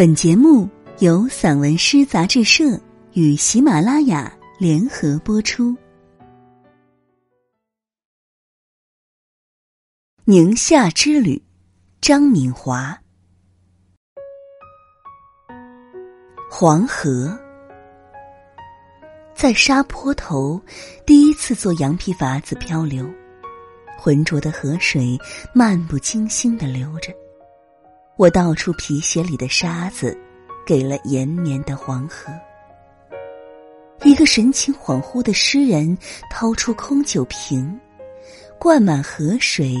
本节目由散文诗杂志社与喜马拉雅联合播出。宁夏之旅，张敏华。黄河在沙坡头，第一次做羊皮筏子漂流，浑浊的河水漫不经心的流着。我倒出皮鞋里的沙子，给了延绵的黄河。一个神情恍惚的诗人掏出空酒瓶，灌满河水，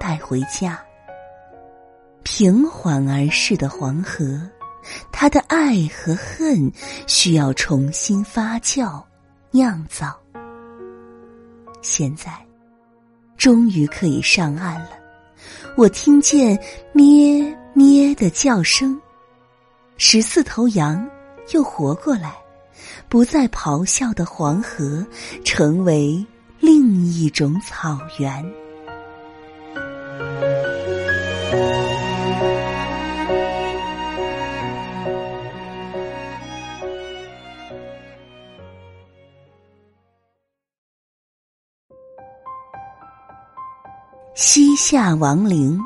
带回家。平缓而逝的黄河，它的爱和恨需要重新发酵、酿造。现在，终于可以上岸了。我听见咩。咩的叫声，十四头羊又活过来，不再咆哮的黄河，成为另一种草原。西夏王陵。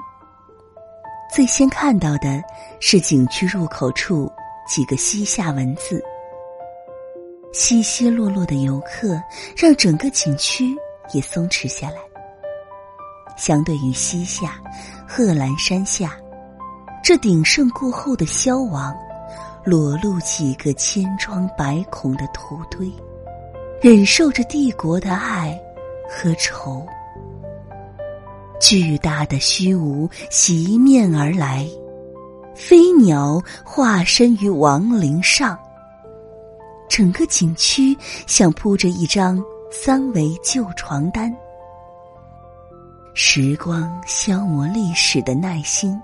最先看到的是景区入口处几个西夏文字，稀稀落落的游客让整个景区也松弛下来。相对于西夏，贺兰山下，这鼎盛过后的消亡，裸露几个千疮百孔的土堆，忍受着帝国的爱和仇。巨大的虚无袭面而来，飞鸟化身于亡灵上。整个景区像铺着一张三维旧床单。时光消磨历史的耐心，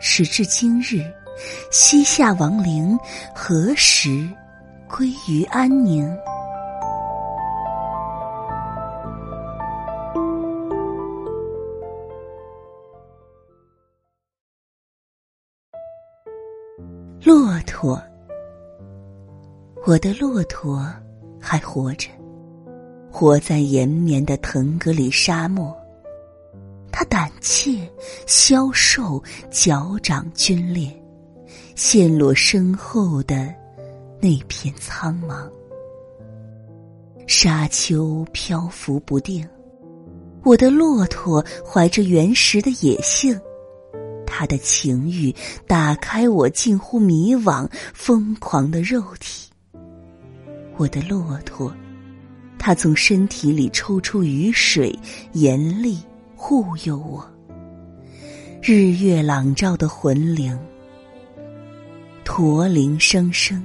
时至今日，西夏亡灵何时归于安宁？驼，我的骆驼还活着，活在延绵的腾格里沙漠。它胆怯、消瘦、脚掌皲裂，陷落身后的那片苍茫。沙丘漂浮不定，我的骆驼怀着原始的野性。他的情欲打开我近乎迷惘、疯狂的肉体。我的骆驼，他从身体里抽出雨水，严厉护佑我。日月朗照的魂灵，驼铃声声，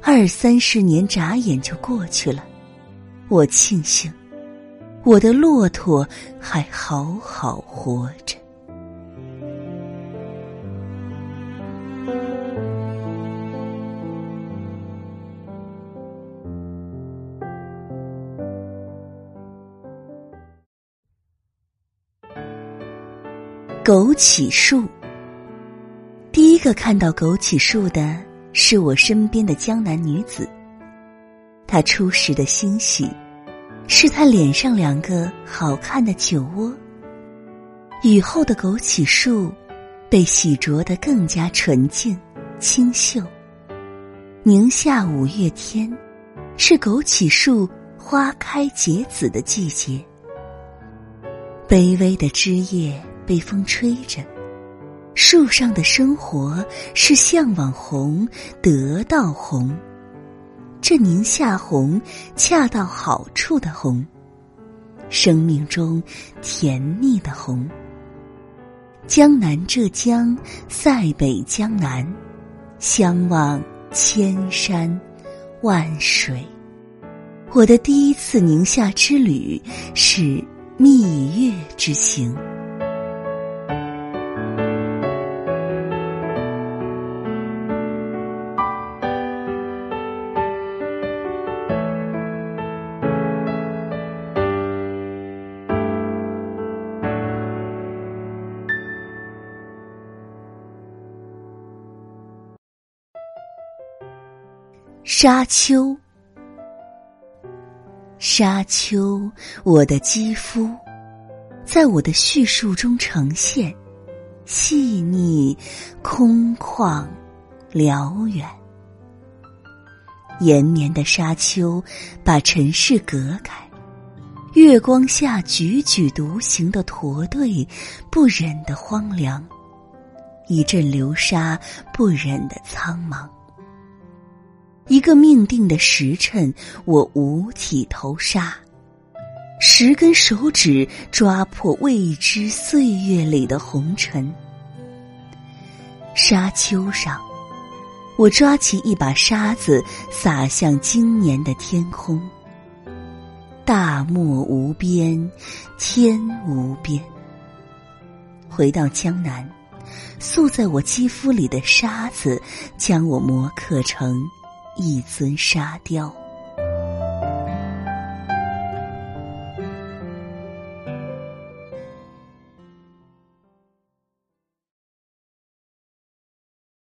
二三十年眨眼就过去了。我庆幸，我的骆驼还好好活着。枸杞树。第一个看到枸杞树的是我身边的江南女子。她初时的欣喜，是她脸上两个好看的酒窝。雨后的枸杞树，被洗濯得更加纯净、清秀。宁夏五月天，是枸杞树花开结籽的季节。卑微的枝叶。被风吹着，树上的生活是向往红，得到红。这宁夏红，恰到好处的红，生命中甜蜜的红。江南浙江，塞北江南，相望千山万水。我的第一次宁夏之旅是蜜月之行。沙丘，沙丘，我的肌肤，在我的叙述中呈现，细腻、空旷、辽远。延绵的沙丘把尘世隔开，月光下踽踽独行的驼队，不忍的荒凉；一阵流沙，不忍的苍茫。一个命定的时辰，我五体投沙，十根手指抓破未知岁月里的红尘。沙丘上。我抓起一把沙子，撒向今年的天空。大漠无边，天无边。回到江南，塑在我肌肤里的沙子，将我磨刻成一尊沙雕。